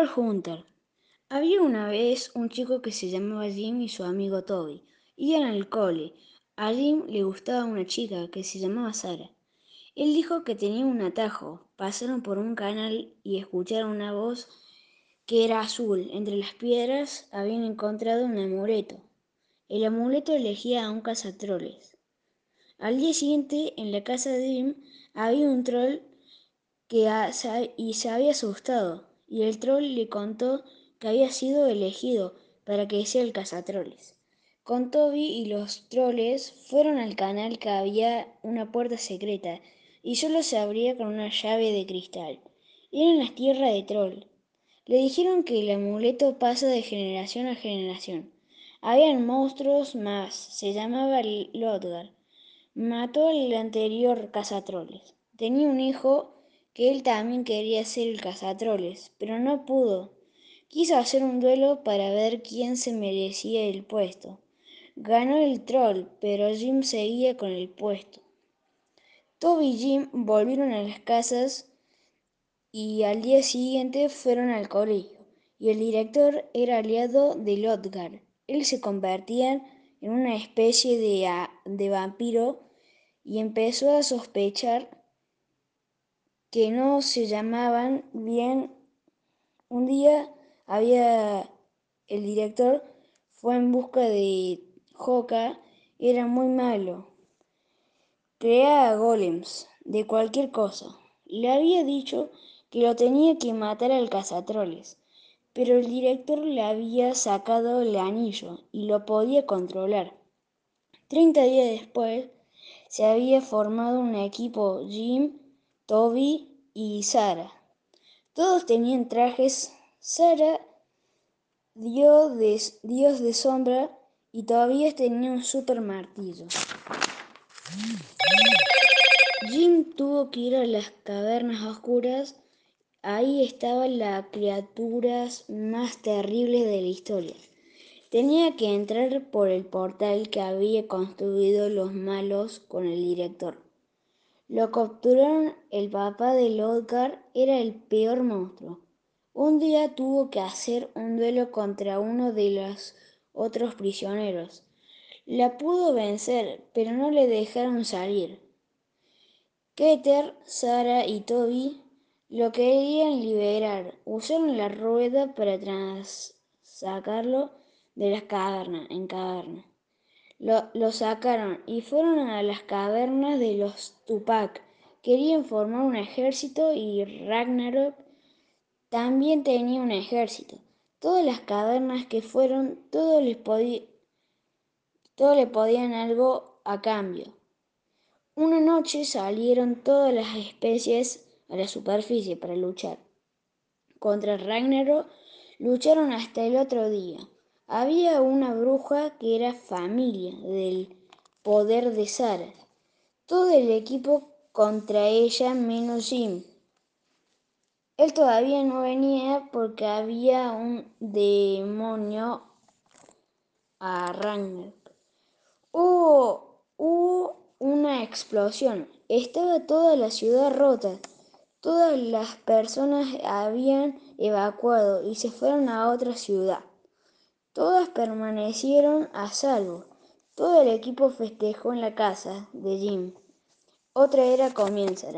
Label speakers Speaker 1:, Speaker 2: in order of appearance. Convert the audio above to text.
Speaker 1: Hunter. Había una vez un chico que se llamaba Jim y su amigo Toby. Iban al cole. A Jim le gustaba una chica que se llamaba Sara. Él dijo que tenía un atajo. Pasaron por un canal y escucharon una voz que era azul. Entre las piedras habían encontrado un amuleto. El amuleto elegía a un cazatroles. Al día siguiente, en la casa de Jim, había un troll que y se había asustado, y el troll le contó que había sido elegido para que sea el cazatroles. Con Toby y los troles fueron al canal que había una puerta secreta y solo se abría con una llave de cristal. Era en las tierras de troll. Le dijeron que el amuleto pasa de generación a generación. Habían monstruos más, se llamaba Lodgar. Mató al anterior cazatroles. Tenía un hijo que él también quería ser el cazatroles, pero no pudo. Quiso hacer un duelo para ver quién se merecía el puesto. Ganó el troll, pero Jim seguía con el puesto. Toby y Jim volvieron a las casas y al día siguiente fueron al colegio, y el director era aliado de Lodgar. Él se convertía en una especie de, de vampiro y empezó a sospechar que no se llamaban bien. Un día había el director fue en busca de Joka, era muy malo. Creaba golems de cualquier cosa. Le había dicho que lo tenía que matar al cazatroles, pero el director le había sacado el anillo y lo podía controlar. Treinta días después se había formado un equipo Jim Toby y Sara. Todos tenían trajes. Sara, dios de, dios de sombra, y todavía tenía un super martillo. Jim tuvo que ir a las cavernas oscuras. Ahí estaban las criaturas más terribles de la historia. Tenía que entrar por el portal que había construido los malos con el director. Lo capturaron, el papá de Lodgar era el peor monstruo. Un día tuvo que hacer un duelo contra uno de los otros prisioneros. La pudo vencer, pero no le dejaron salir. Keter, Sara y Toby lo querían liberar. Usaron la rueda para sacarlo de las cavernas en caverna. Lo, sacaron y fueron a las cavernas de los Tupac. Querían formar un ejército y Ragnarok también tenía un ejército. Todas las cavernas que fueron, les todos le podían algo a cambio. Una noche salieron todas las especies a la superficie para luchar. Contra Ragnarok lucharon hasta el otro día. Había una bruja que era familia del poder de Sara. Todo el equipo contra ella menos Jim. Él todavía no venía porque había un demonio a. Hubo, hubo una explosión. Estaba toda la ciudad rota. Todas las personas habían evacuado y se fueron a otra ciudad. Todas permanecieron a salvo. Todo el equipo festejó en la casa de Jim. Otra era comienza.